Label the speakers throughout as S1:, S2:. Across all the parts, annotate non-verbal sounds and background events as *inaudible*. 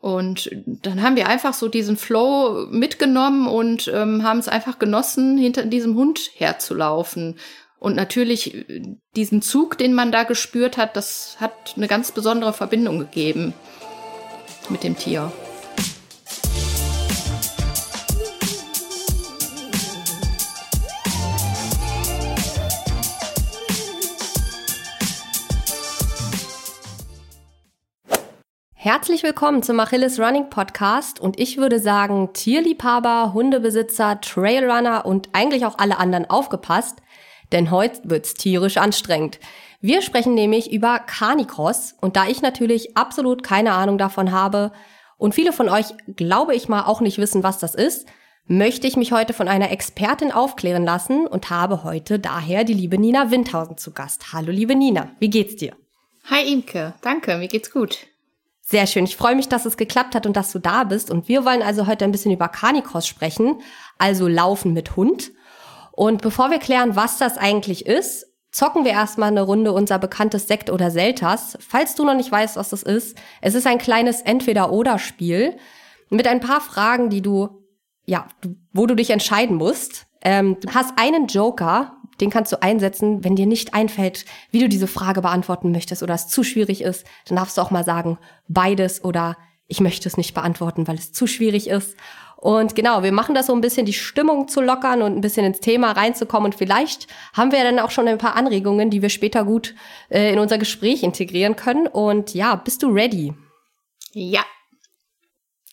S1: Und dann haben wir einfach so diesen Flow mitgenommen und ähm, haben es einfach genossen, hinter diesem Hund herzulaufen. Und natürlich äh, diesen Zug, den man da gespürt hat, das hat eine ganz besondere Verbindung gegeben mit dem Tier.
S2: Herzlich willkommen zum Achilles Running Podcast und ich würde sagen, Tierliebhaber, Hundebesitzer, Trailrunner und eigentlich auch alle anderen aufgepasst, denn heute wird's tierisch anstrengend. Wir sprechen nämlich über Carnicross und da ich natürlich absolut keine Ahnung davon habe und viele von euch, glaube ich mal, auch nicht wissen, was das ist, möchte ich mich heute von einer Expertin aufklären lassen und habe heute daher die liebe Nina Windhausen zu Gast. Hallo liebe Nina, wie geht's dir?
S1: Hi Imke, danke, mir geht's gut.
S2: Sehr schön. Ich freue mich, dass es geklappt hat und dass du da bist. Und wir wollen also heute ein bisschen über Carnicross sprechen, also Laufen mit Hund. Und bevor wir klären, was das eigentlich ist, zocken wir erstmal eine Runde unser bekanntes Sekt oder Seltas. Falls du noch nicht weißt, was das ist, es ist ein kleines Entweder-Oder-Spiel mit ein paar Fragen, die du, ja, wo du dich entscheiden musst. Ähm, du hast einen Joker, den kannst du einsetzen, wenn dir nicht einfällt, wie du diese Frage beantworten möchtest oder es zu schwierig ist, dann darfst du auch mal sagen, beides oder ich möchte es nicht beantworten, weil es zu schwierig ist. Und genau, wir machen das so ein bisschen die Stimmung zu lockern und ein bisschen ins Thema reinzukommen. Und vielleicht haben wir dann auch schon ein paar Anregungen, die wir später gut äh, in unser Gespräch integrieren können. Und ja, bist du ready?
S1: Ja.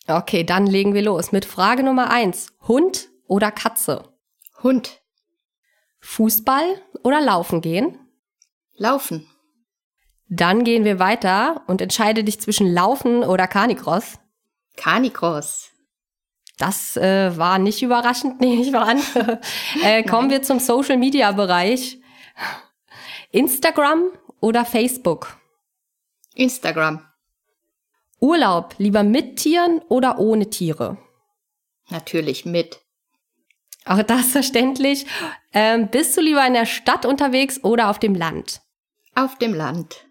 S2: Okay, dann legen wir los mit Frage Nummer eins. Hund oder Katze?
S1: Hund.
S2: Fußball oder Laufen gehen?
S1: Laufen.
S2: Dann gehen wir weiter und entscheide dich zwischen Laufen oder Carnicross.
S1: Carnicross.
S2: Das äh, war nicht überraschend, *laughs* nehme ich mal an. äh, kommen wir zum Social Media Bereich. Instagram oder Facebook?
S1: Instagram.
S2: Urlaub lieber mit Tieren oder ohne Tiere?
S1: Natürlich mit.
S2: Auch das verständlich. Ähm, bist du lieber in der Stadt unterwegs oder auf dem Land?
S1: Auf dem Land.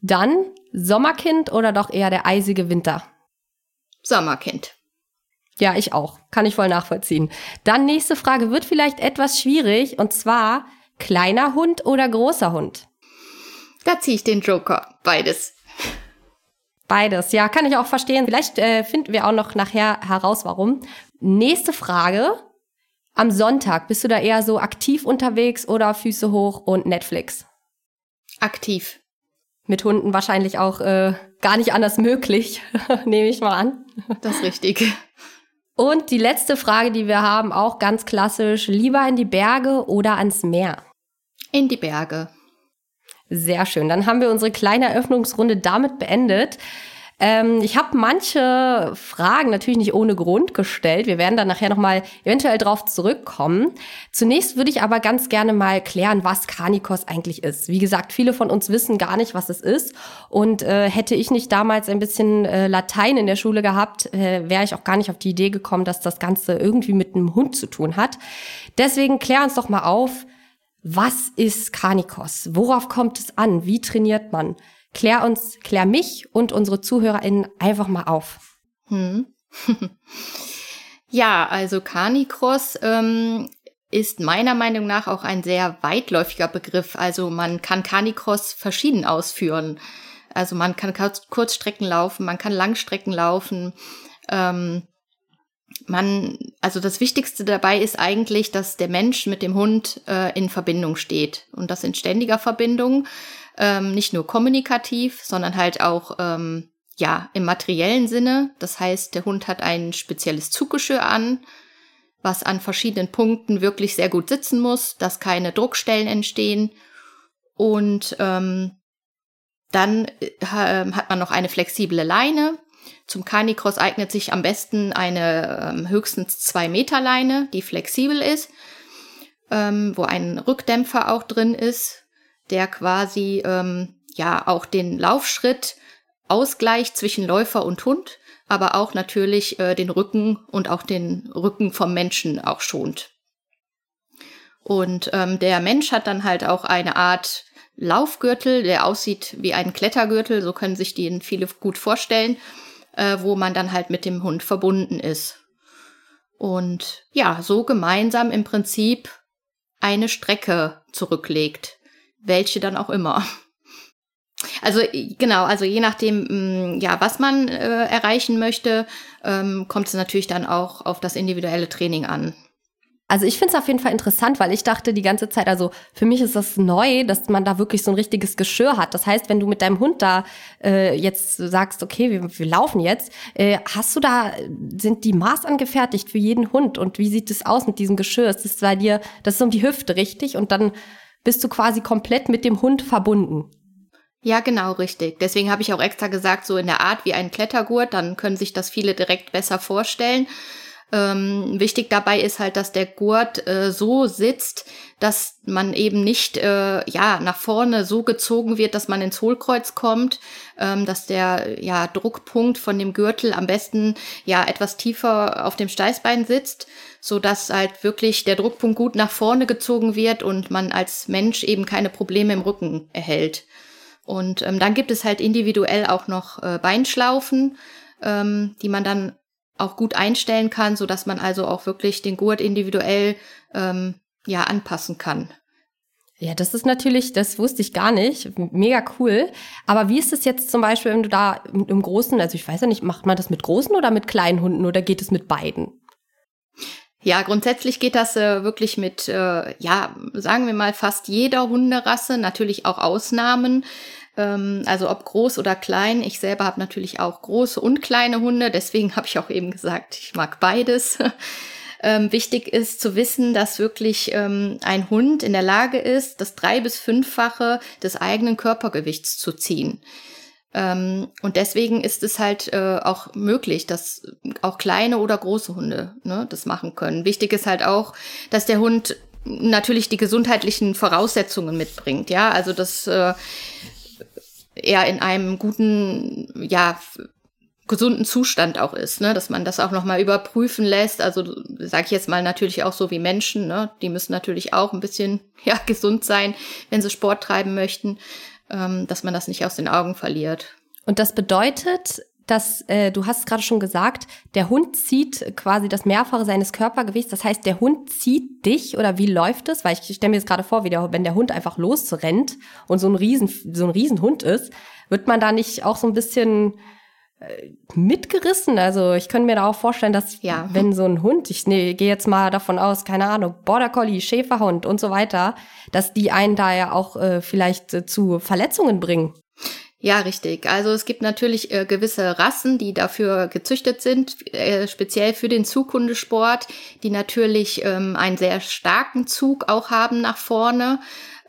S2: Dann Sommerkind oder doch eher der eisige Winter?
S1: Sommerkind.
S2: Ja, ich auch. Kann ich voll nachvollziehen. Dann nächste Frage wird vielleicht etwas schwierig und zwar kleiner Hund oder großer Hund?
S1: Da ziehe ich den Joker. Beides.
S2: Beides, ja, kann ich auch verstehen. Vielleicht äh, finden wir auch noch nachher heraus, warum. Nächste Frage. Am Sonntag bist du da eher so aktiv unterwegs oder Füße hoch und Netflix?
S1: Aktiv.
S2: Mit Hunden wahrscheinlich auch äh, gar nicht anders möglich, *laughs* nehme ich mal an.
S1: Das ist richtig.
S2: Und die letzte Frage, die wir haben, auch ganz klassisch, lieber in die Berge oder ans Meer?
S1: In die Berge.
S2: Sehr schön. Dann haben wir unsere kleine Eröffnungsrunde damit beendet. Ähm, ich habe manche Fragen natürlich nicht ohne Grund gestellt. Wir werden dann nachher nochmal eventuell drauf zurückkommen. Zunächst würde ich aber ganz gerne mal klären, was Carnicos eigentlich ist. Wie gesagt, viele von uns wissen gar nicht, was es ist. Und äh, hätte ich nicht damals ein bisschen äh, Latein in der Schule gehabt, äh, wäre ich auch gar nicht auf die Idee gekommen, dass das Ganze irgendwie mit einem Hund zu tun hat. Deswegen klär uns doch mal auf, was ist Carnicos? Worauf kommt es an? Wie trainiert man? Klär uns, klär mich und unsere ZuhörerInnen einfach mal auf. Hm. *laughs*
S1: ja, also Carnicross ähm, ist meiner Meinung nach auch ein sehr weitläufiger Begriff. Also man kann Carnicross verschieden ausführen. Also man kann Kurzstrecken laufen, man kann Langstrecken laufen. Ähm, man, also das Wichtigste dabei ist eigentlich, dass der Mensch mit dem Hund äh, in Verbindung steht und das in ständiger Verbindung ähm, nicht nur kommunikativ, sondern halt auch ähm, ja im materiellen Sinne. Das heißt, der Hund hat ein spezielles Zuggeschirr an, was an verschiedenen Punkten wirklich sehr gut sitzen muss, dass keine Druckstellen entstehen. Und ähm, dann äh, hat man noch eine flexible Leine. Zum Canicross eignet sich am besten eine ähm, höchstens zwei Meter Leine, die flexibel ist, ähm, wo ein Rückdämpfer auch drin ist, der quasi ähm, ja auch den Laufschritt ausgleicht zwischen Läufer und Hund, aber auch natürlich äh, den Rücken und auch den Rücken vom Menschen auch schont. Und ähm, der Mensch hat dann halt auch eine Art Laufgürtel, der aussieht wie ein Klettergürtel, so können sich den viele gut vorstellen. Äh, wo man dann halt mit dem Hund verbunden ist. Und ja, so gemeinsam im Prinzip eine Strecke zurücklegt, welche dann auch immer. *laughs* Also genau, also je nachdem, mm, ja, was man äh, erreichen möchte, ähm, kommt es natürlich dann auch auf das individuelle Training an.
S2: Also ich finde es auf jeden Fall interessant, weil ich dachte die ganze Zeit, also für mich ist das neu, dass man da wirklich so ein richtiges Geschirr hat. Das heißt, wenn du mit deinem Hund da äh, jetzt sagst, okay, wir, wir laufen jetzt, äh, hast du da, sind die Maß angefertigt für jeden Hund und wie sieht es aus mit diesem Geschirr? Ist das bei dir, das ist um die Hüfte, richtig? Und dann bist du quasi komplett mit dem Hund verbunden.
S1: Ja, genau, richtig. Deswegen habe ich auch extra gesagt, so in der Art wie ein Klettergurt, dann können sich das viele direkt besser vorstellen. Ähm, wichtig dabei ist halt, dass der Gurt äh, so sitzt, dass man eben nicht äh, ja nach vorne so gezogen wird, dass man ins Hohlkreuz kommt, ähm, dass der ja Druckpunkt von dem Gürtel am besten ja etwas tiefer auf dem Steißbein sitzt, so dass halt wirklich der Druckpunkt gut nach vorne gezogen wird und man als Mensch eben keine Probleme im Rücken erhält. Und ähm, dann gibt es halt individuell auch noch äh, Beinschlaufen, ähm, die man dann auch gut einstellen kann, so dass man also auch wirklich den Gurt individuell ähm, ja anpassen kann.
S2: Ja, das ist natürlich, das wusste ich gar nicht. Mega cool. Aber wie ist es jetzt zum Beispiel, wenn du da im Großen, also ich weiß ja nicht, macht man das mit großen oder mit kleinen Hunden oder geht es mit beiden?
S1: Ja, grundsätzlich geht das äh, wirklich mit, äh, ja, sagen wir mal, fast jeder Hunderasse, natürlich auch Ausnahmen. Ähm, also ob groß oder klein. Ich selber habe natürlich auch große und kleine Hunde, deswegen *laughs* habe ich auch eben gesagt, ich mag beides. *laughs* Ähm, wichtig ist zu wissen, dass wirklich ähm, ein Hund in der Lage ist, das drei- bis fünffache des eigenen Körpergewichts zu ziehen. Ähm, und deswegen ist es halt äh, auch möglich, dass auch kleine oder große Hunde ne, das machen können. Wichtig ist halt auch, dass der Hund natürlich die gesundheitlichen Voraussetzungen mitbringt. Ja, also das äh, er in einem guten, ja, gesunden Zustand auch ist, ne, dass man das auch noch mal überprüfen lässt. Also sage ich jetzt mal natürlich auch so wie Menschen, ne, die müssen natürlich auch ein bisschen *laughs* ja gesund sein, wenn sie Sport treiben möchten, ähm, dass man das nicht aus den Augen verliert.
S2: Und das bedeutet, dass äh, du hast gerade schon gesagt, der Hund zieht quasi das Mehrfache seines Körpergewichts. Das heißt, der Hund zieht dich oder wie läuft es? Weil ich stelle mir jetzt gerade vor, wie der, wenn der Hund einfach losrennt und so ein riesen so ein Riesenhund ist, wird man da nicht auch so ein bisschen äh, mitgerissen? Also ich könnte mir da auch vorstellen, dass ja. wenn so ein Hund, ich nee, gehe jetzt mal davon aus, keine Ahnung, Border Collie, Schäferhund und so weiter, dass die einen da ja auch äh, vielleicht äh, zu Verletzungen bringen.
S1: Ja, richtig. Also es gibt natürlich äh, gewisse Rassen, die dafür gezüchtet sind, äh, speziell für den Zughundesport, die natürlich ähm, einen sehr starken Zug auch haben nach vorne.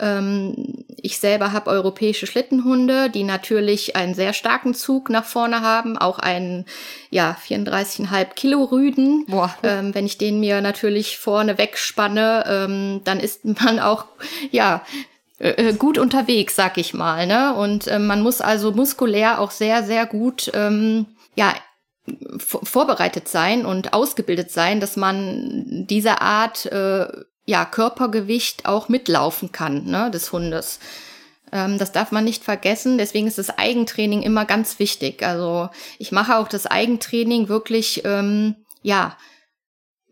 S1: Ähm, ich selber habe europäische Schlittenhunde, die natürlich einen sehr starken Zug nach vorne haben, auch einen ja 34,5 Kilo Rüden. Boah. Ähm, wenn ich den mir natürlich vorne wegspanne, ähm, dann ist *laughs* man auch ja äh, äh, gut unterwegs, sag ich mal. Ne? Und äh, man muss also muskulär auch sehr, sehr gut ähm, ja, vorbereitet sein und ausgebildet sein, dass man diese Art äh, ja, Körpergewicht auch mitlaufen kann, ne, des Hundes. Ähm, das darf man nicht vergessen. Deswegen ist das Eigentraining immer ganz wichtig. Also ich mache auch das Eigentraining wirklich, ähm, ja,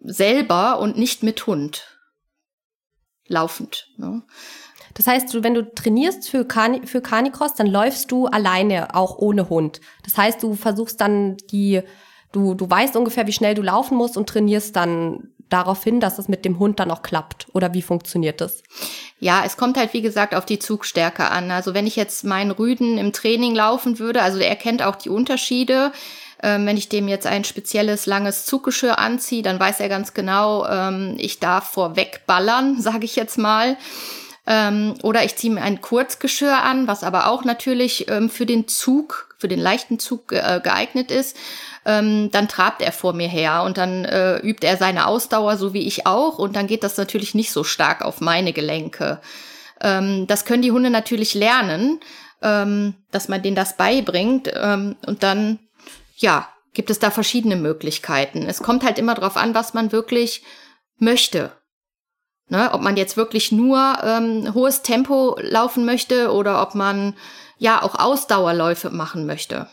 S1: selber und nicht mit Hund. Laufend. Ne?
S2: Das heißt, du, wenn du trainierst für, Carni für Carnicross, dann läufst du alleine, auch ohne Hund. Das heißt, du versuchst dann die, du, du weißt ungefähr, wie schnell du laufen musst und trainierst dann darauf hin, dass es mit dem Hund dann auch klappt. Oder wie funktioniert das?
S1: Ja, es kommt halt, wie gesagt, auf die Zugstärke an. Also wenn ich jetzt meinen Rüden im Training laufen würde, also er kennt auch die Unterschiede. Ähm, wenn ich dem jetzt ein spezielles langes Zuggeschirr anziehe, dann weiß er ganz genau, ähm, ich darf vorweg ballern, *laughs* sage ich jetzt mal. Ähm, oder ich ziehe mir ein Kurzgeschirr an, was aber auch natürlich ähm, für den Zug, für den leichten Zug äh, geeignet ist. Ähm, dann trabt er vor mir her und dann äh, übt er seine Ausdauer, so wie ich auch. Und dann geht das natürlich nicht so stark auf meine Gelenke. Ähm, das können die Hunde natürlich lernen, ähm, dass man denen das beibringt. Ähm, und dann, ja, gibt es da verschiedene Möglichkeiten. Es kommt halt immer darauf an, was man wirklich möchte. Ne, ob man jetzt wirklich nur ähm, hohes Tempo laufen möchte oder ob man ja auch Ausdauerläufe machen möchte.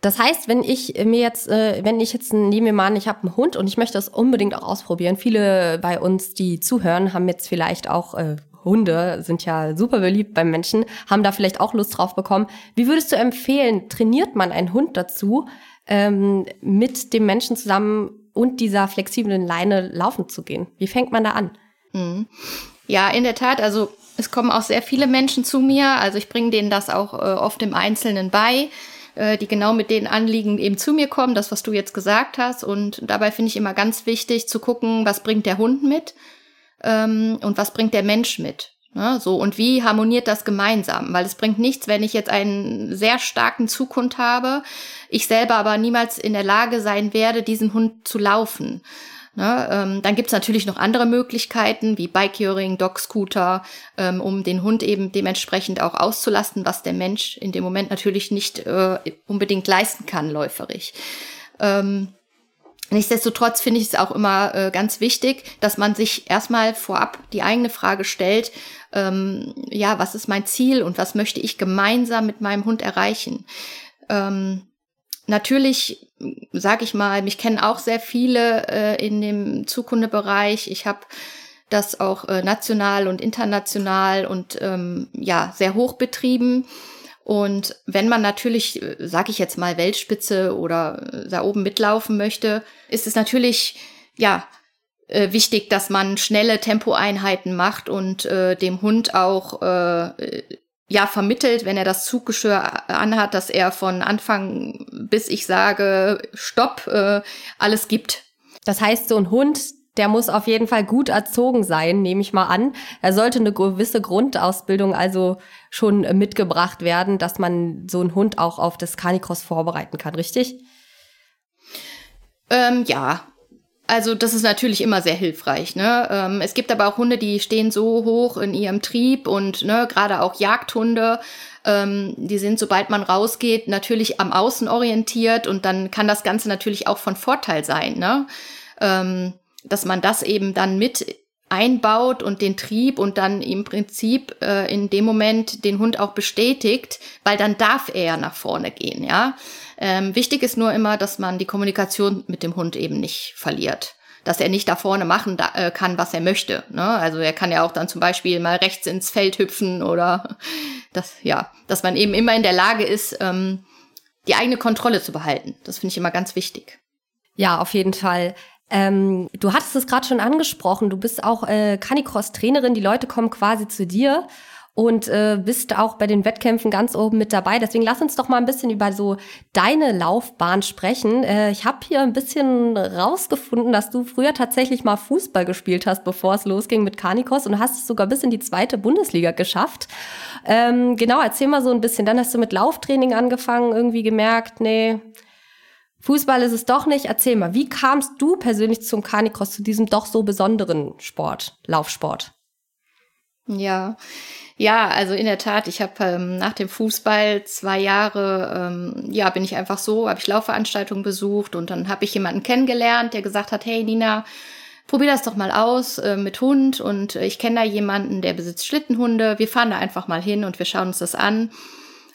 S2: Das heißt, wenn ich mir jetzt, äh, wenn ich jetzt nehme mir mal an, ich habe einen Hund und ich möchte das unbedingt auch ausprobieren. Viele bei uns, die zuhören, haben jetzt vielleicht auch äh, Hunde, sind ja super beliebt beim Menschen, haben da vielleicht auch Lust drauf bekommen. Wie würdest du empfehlen, trainiert man einen Hund dazu, ähm, mit dem Menschen zusammen und dieser flexiblen Leine laufen zu gehen? Wie fängt man da an?
S1: Mhm. Ja, in der Tat. Also es kommen auch sehr viele Menschen zu mir. Also ich bringe denen das auch äh, oft im Einzelnen bei äh, die genau mit den Anliegen eben zu mir kommen, das, was du jetzt gesagt hast. Und dabei finde ich immer ganz wichtig zu gucken, was bringt der Hund mit ähm, und was bringt der Mensch mit. Ne, so, und wie harmoniert das gemeinsam? Weil es bringt nichts, wenn ich jetzt einen sehr starken Zukunft habe, ich selber aber niemals in der Lage sein werde, diesen Hund zu laufen. Ne, ähm, dann gibt's natürlich noch andere Möglichkeiten wie Bike-Curing, Dog-Scooter, ähm, um den Hund eben dementsprechend auch auszulasten, was der Mensch in dem Moment natürlich nicht äh, unbedingt leisten kann, läuferig. Ähm, Nichtsdestotrotz finde ich es auch immer äh, ganz wichtig, dass man sich erstmal vorab die eigene Frage stellt, ähm, ja, was ist mein Ziel und was möchte ich gemeinsam mit meinem Hund erreichen? Ähm, natürlich, sage ich mal, mich kennen auch sehr viele äh, in dem Zukundebereich. Ich habe das auch äh, national und international und ähm, ja sehr hoch betrieben. Und wenn man natürlich, äh, sage ich jetzt mal, Weltspitze oder äh, da oben mitlaufen möchte, ist es natürlich ja äh, wichtig, dass man schnelle Tempoeinheiten macht und äh, dem Hund auch äh, ja vermittelt, wenn er das Zuggeschirr anhat, dass er von Anfang bis ich sage Stopp äh, alles gibt.
S2: Das heißt, so ein Hund, der muss auf jeden Fall gut erzogen sein, nehme ich mal an. Er sollte eine gewisse Grundausbildung also schon mitgebracht werden, dass man so einen Hund auch auf das Canicross vorbereiten kann, richtig?
S1: Ähm, ja, also das ist natürlich immer sehr hilfreich. Ne? Ähm, es gibt aber auch Hunde, die stehen so hoch in ihrem Trieb und ne, gerade auch Jagdhunde, ähm, die sind, sobald man rausgeht, natürlich am Außen orientiert und dann kann das Ganze natürlich auch von Vorteil sein, ne? Ähm, dass man das eben dann mit einbaut und den Trieb und dann im Prinzip äh, in dem Moment den Hund auch bestätigt, weil dann darf er nach vorne gehen, ja. Ähm, wichtig ist nur immer, dass man die Kommunikation mit dem Hund eben nicht verliert. Dass er nicht da vorne machen da, äh, kann, was er möchte. Ne? Also er kann ja auch dann zum Beispiel mal rechts ins Feld hüpfen oder *laughs* das, ja, dass man eben immer in der Lage ist, ähm, die eigene Kontrolle zu behalten. Das finde ich immer ganz wichtig.
S2: Ja, auf jeden Fall. Ähm, du hattest es gerade schon angesprochen, du bist auch äh, Canicross-Trainerin, die Leute kommen quasi zu dir und äh, bist auch bei den Wettkämpfen ganz oben mit dabei. Deswegen lass uns doch mal ein bisschen über so deine Laufbahn sprechen. Äh, ich habe hier ein bisschen rausgefunden, dass du früher tatsächlich mal Fußball gespielt hast, bevor es losging mit Canicross und hast es sogar bis in die zweite Bundesliga geschafft. Ähm, genau, erzähl mal so ein bisschen. Dann hast du mit Lauftraining angefangen, irgendwie gemerkt, nee, Fußball ist es doch nicht. Erzähl mal, wie kamst du persönlich zum Canicross, zu diesem doch so besonderen Sport, Laufsport?
S1: Ja, ja, also in der Tat, ich habe ähm, nach dem Fußball zwei Jahre, ähm, ja, bin ich einfach so, habe ich Laufveranstaltungen besucht und dann habe ich jemanden kennengelernt, der gesagt hat, hey Nina, probier das doch mal aus äh, mit Hund und ich kenne da jemanden, der besitzt Schlittenhunde, wir fahren da einfach mal hin und wir schauen uns das an.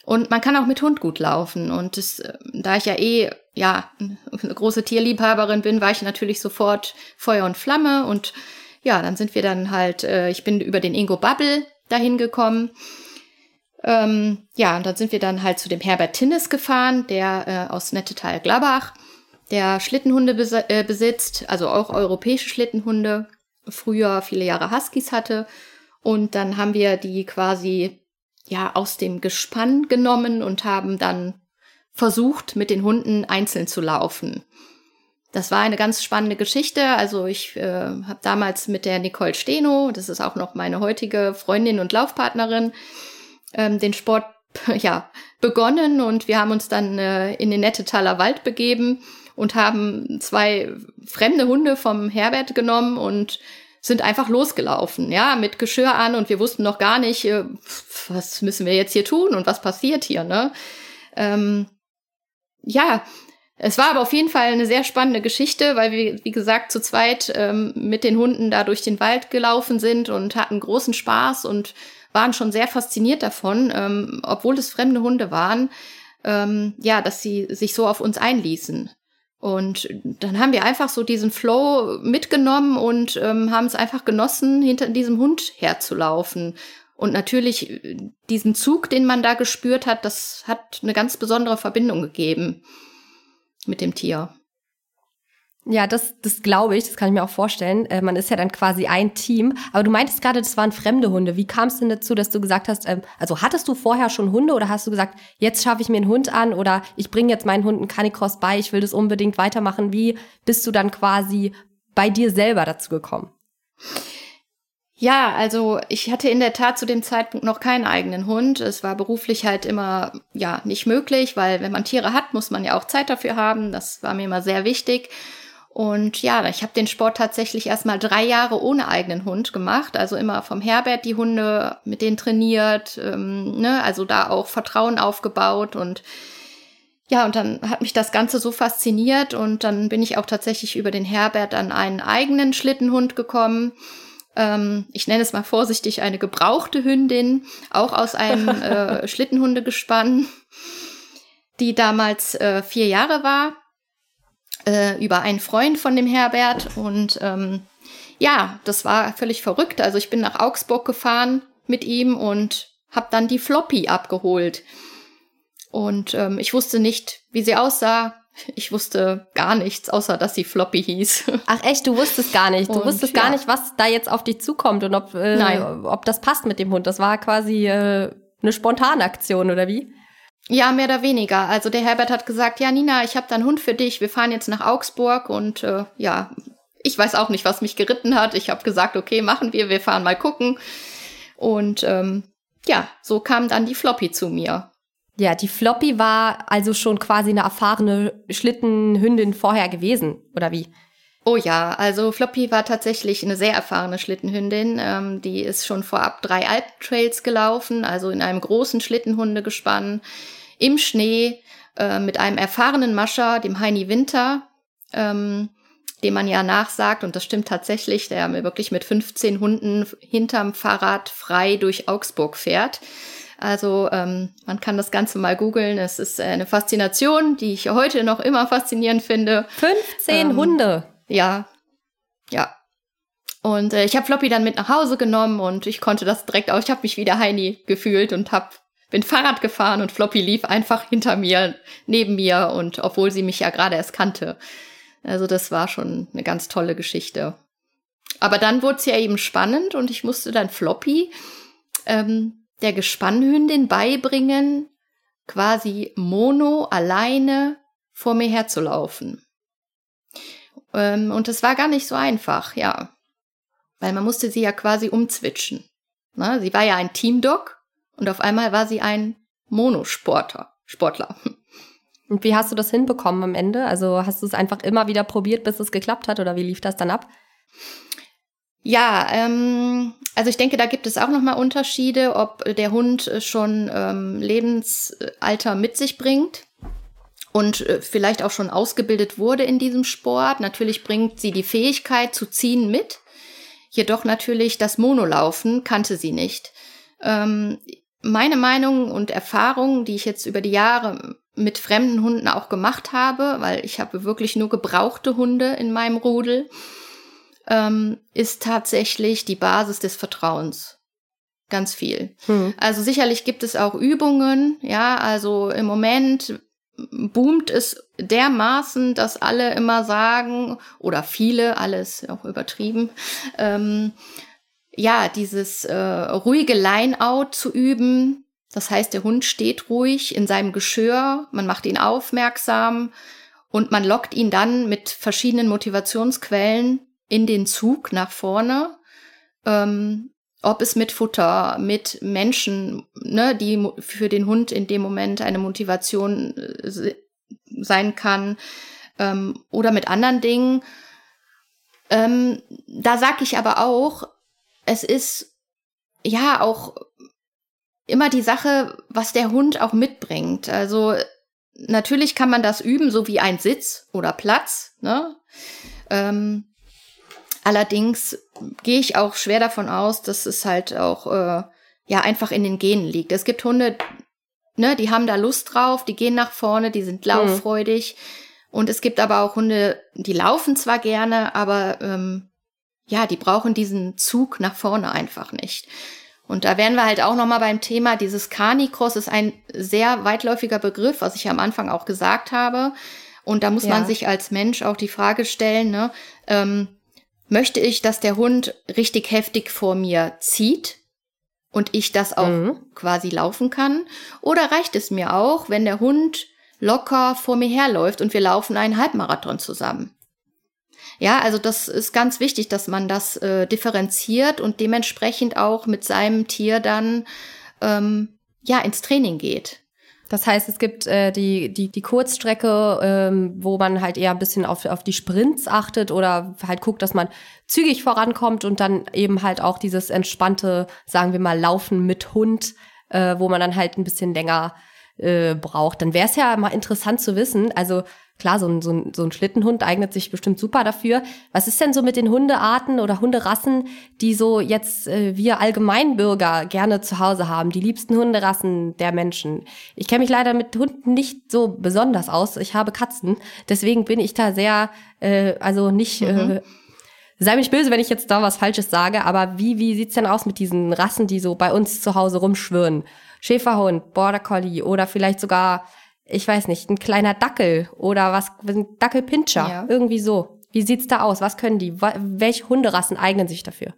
S1: Und man kann auch mit Hund gut laufen. Und das, äh, da ich ja eh ja eine große Tierliebhaberin bin, war ich natürlich sofort Feuer und Flamme. Und ja, dann sind wir dann halt, äh, ich bin über den Ingo Bubble dahin gekommen. Ähm, ja, und dann sind wir dann halt zu dem Herbert Tinnes gefahren, der äh, aus Nettetal Glabach, der Schlittenhunde bes äh, besitzt, also auch europäische Schlittenhunde, früher viele Jahre Huskies hatte. Und dann haben wir die quasi ja aus dem Gespann genommen und haben dann versucht, mit den Hunden einzeln zu laufen. Das war eine ganz spannende Geschichte. Also ich äh, habe damals mit der Nicole Steno, das ist auch noch meine heutige Freundin und Laufpartnerin, ähm, den Sport *laughs* ja begonnen und wir haben uns dann äh, in den Nettetaler Wald begeben und haben zwei fremde Hunde vom Herbert genommen und sind einfach losgelaufen, ja, mit Geschirr an und wir wussten noch gar nicht, äh, was müssen wir jetzt hier tun und was passiert hier, ne? Ähm, ja, es war aber auf jeden Fall eine sehr spannende Geschichte, weil wir, wie gesagt, zu zweit ähm, mit den Hunden da durch den Wald gelaufen sind und hatten großen Spaß und waren schon sehr fasziniert davon, ähm, obwohl es fremde Hunde waren, ähm, ja, dass sie sich so auf uns einließen. Und dann haben wir einfach so diesen Flow mitgenommen und ähm, haben es einfach genossen, hinter diesem Hund herzulaufen. Und natürlich äh, diesen Zug, den man da gespürt hat, das hat eine ganz besondere Verbindung gegeben mit dem Tier.
S2: Ja, das, das glaube ich, das kann ich mir auch vorstellen. Äh, man ist ja dann quasi ein Team. Aber du meintest gerade, das waren fremde Hunde. Wie kam es denn dazu, dass du gesagt hast, ähm, also hattest du vorher schon Hunde oder hast du gesagt, jetzt schaffe ich mir einen Hund an oder ich bringe jetzt meinen Hund einen Canicross bei, ich will das unbedingt weitermachen. Wie bist du dann quasi bei dir selber dazu gekommen?
S1: Ja, also ich hatte in der Tat zu dem Zeitpunkt noch keinen eigenen Hund. Es war beruflich halt immer ja nicht möglich, weil wenn man Tiere hat, muss man ja auch Zeit dafür haben. Das war mir immer sehr wichtig. Und ja, ich habe den Sport tatsächlich erst mal drei Jahre ohne eigenen Hund gemacht. Also immer vom Herbert die Hunde mit denen trainiert, ähm, ne? also da auch Vertrauen aufgebaut und ja, und dann hat mich das Ganze so fasziniert und dann bin ich auch tatsächlich über den Herbert an einen eigenen Schlittenhund gekommen. Ähm, ich nenne es mal vorsichtig eine gebrauchte Hündin, auch aus einem *laughs* äh, Schlittenhundegespann, die damals äh, vier Jahre war äh, über einen Freund von dem Herbert. Und ähm, ja, das war völlig verrückt. Also ich bin nach Augsburg gefahren mit ihm und habe dann die Floppy abgeholt. Und ähm, ich wusste nicht, wie sie aussah. Ich wusste gar nichts, außer dass sie Floppy hieß. *laughs*
S2: Ach echt, du wusstest gar nicht. Du und, wusstest ja. gar nicht, was da jetzt auf dich zukommt und ob, äh, ob das passt mit dem Hund. Das war quasi äh, eine spontane Aktion, oder wie?
S1: Ja, mehr oder weniger. Also der Herbert hat gesagt, ja, Nina, ich habe da einen Hund für dich. Wir fahren jetzt nach Augsburg und äh, ja, ich weiß auch nicht, was mich geritten hat. Ich habe gesagt, okay, machen wir, wir fahren mal gucken. Und ähm, ja, so kam dann die Floppy zu mir.
S2: Ja, die Floppy war also schon quasi eine erfahrene Schlittenhündin vorher gewesen, oder wie?
S1: Oh ja, also Floppy war tatsächlich eine sehr erfahrene Schlittenhündin. Ähm, die ist schon vorab drei Alpentrails gelaufen, also in einem großen Schlittenhundegespann im Schnee äh, mit einem erfahrenen Mascher, dem Heini Winter, ähm, dem man ja nachsagt, und das stimmt tatsächlich, der wirklich mit 15 Hunden hinterm Fahrrad frei durch Augsburg fährt. Also ähm, man kann das Ganze mal googeln. Es ist eine Faszination, die ich heute noch immer faszinierend finde.
S2: 15 ähm, Hunde.
S1: Ja, ja. Und äh, ich habe Floppy dann mit nach Hause genommen und ich konnte das direkt auch. Ich habe mich wieder Heini gefühlt und hab bin Fahrrad gefahren und Floppy lief einfach hinter mir, neben mir und obwohl sie mich ja gerade erst kannte. Also das war schon eine ganz tolle Geschichte. Aber dann wurde es ja eben spannend und ich musste dann Floppy ähm, der Gespannhündin beibringen, quasi mono alleine vor mir herzulaufen. Ähm, und es war gar nicht so einfach, ja. Weil man musste sie ja quasi umzwitschen. Na, sie war ja ein Teamdog und auf einmal war sie ein Monosporter, Sportler. *laughs*
S2: Und wie hast du das hinbekommen am Ende? Also hast du es einfach immer wieder probiert, bis es geklappt hat oder wie lief das dann ab?
S1: Ja, ähm, also ich denke, da gibt es auch nochmal Unterschiede, ob der Hund schon ähm, Lebensalter mit sich bringt und äh, vielleicht auch schon ausgebildet wurde in diesem Sport. Natürlich bringt sie die Fähigkeit zu ziehen mit. Jedoch natürlich das Monolaufen kannte sie nicht. Ähm, meine Meinung und Erfahrung, die ich jetzt über die Jahre mit fremden Hunden auch gemacht habe, weil ich habe wirklich nur gebrauchte Hunde in meinem Rudel, ähm, ist tatsächlich die Basis des Vertrauens. Ganz viel. Hm. Also sicherlich gibt es auch Übungen, ja, also im Moment boomt es dermaßen, dass alle immer sagen, oder viele, alles auch übertrieben, ähm, ja, dieses äh, ruhige Line-out zu üben. Das heißt, der Hund steht ruhig in seinem Geschirr, man macht ihn aufmerksam und man lockt ihn dann mit verschiedenen Motivationsquellen in den Zug nach vorne. Ähm, ob es mit Futter, mit Menschen, ne, die für den Hund in dem Moment eine Motivation äh, sein kann, ähm, oder mit anderen Dingen. Ähm, da sag ich aber auch, es ist ja auch immer die Sache, was der Hund auch mitbringt. Also natürlich kann man das üben, so wie ein Sitz oder Platz. Ne? Ähm, Allerdings gehe ich auch schwer davon aus, dass es halt auch äh, ja einfach in den Genen liegt. Es gibt Hunde, ne, die haben da Lust drauf, die gehen nach vorne, die sind lauffreudig. Mhm. Und es gibt aber auch Hunde, die laufen zwar gerne, aber ähm, ja, die brauchen diesen Zug nach vorne einfach nicht. Und da wären wir halt auch nochmal beim Thema, dieses Canicross ist ein sehr weitläufiger Begriff, was ich am Anfang auch gesagt habe. Und da muss ja. man sich als Mensch auch die Frage stellen, ne, ähm, möchte ich, dass der Hund richtig heftig vor mir zieht und ich das auch mhm. quasi laufen kann? Oder reicht es mir auch, wenn der Hund locker vor mir herläuft und wir laufen einen Halbmarathon zusammen? Ja, also das ist ganz wichtig, dass man das äh, differenziert und dementsprechend auch mit seinem Tier dann ähm, ja ins Training geht.
S2: Das heißt, es gibt äh, die, die, die Kurzstrecke, ähm, wo man halt eher ein bisschen auf, auf die Sprints achtet oder halt guckt, dass man zügig vorankommt und dann eben halt auch dieses entspannte, sagen wir mal, Laufen mit Hund, äh, wo man dann halt ein bisschen länger äh, braucht. Dann wäre es ja mal interessant zu wissen, also Klar, so ein, so, ein, so ein Schlittenhund eignet sich bestimmt super dafür. Was ist denn so mit den Hundearten oder Hunderassen, die so jetzt äh, wir Allgemeinbürger gerne zu Hause haben? Die liebsten Hunderassen der Menschen. Ich kenne mich leider mit Hunden nicht so besonders aus. Ich habe Katzen. Deswegen bin ich da sehr, äh, also nicht. Mhm. Äh, Sei mir nicht böse, wenn ich jetzt da was Falsches sage, aber wie, wie sieht's denn aus mit diesen Rassen, die so bei uns zu Hause rumschwirren? Schäferhund, Border Collie oder vielleicht sogar ich weiß nicht, ein kleiner Dackel oder was, ein Dackelpinscher, ja. irgendwie so. Wie sieht's da aus? Was können die? Welche Hunderassen eignen sich dafür?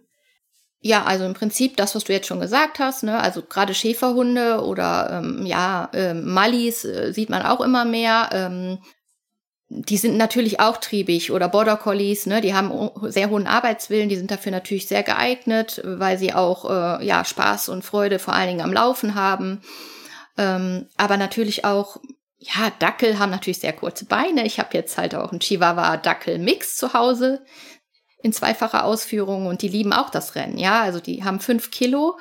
S1: Ja, also im Prinzip das, was du jetzt schon gesagt hast, ne? Also gerade Schäferhunde oder ähm, ja, ähm, Mallis äh, sieht man auch immer mehr. Ähm, die sind natürlich auch triebig oder Border Collies, ne? Die haben sehr hohen Arbeitswillen, die sind dafür natürlich sehr geeignet, weil sie auch äh, ja Spaß und Freude vor allen Dingen am Laufen haben. Ähm, aber natürlich auch ja, Dackel haben natürlich sehr kurze Beine. Ich habe jetzt halt auch einen Chihuahua-Dackel-Mix zu Hause in zweifacher Ausführung und die lieben auch das Rennen. Ja, also die haben fünf Kilo,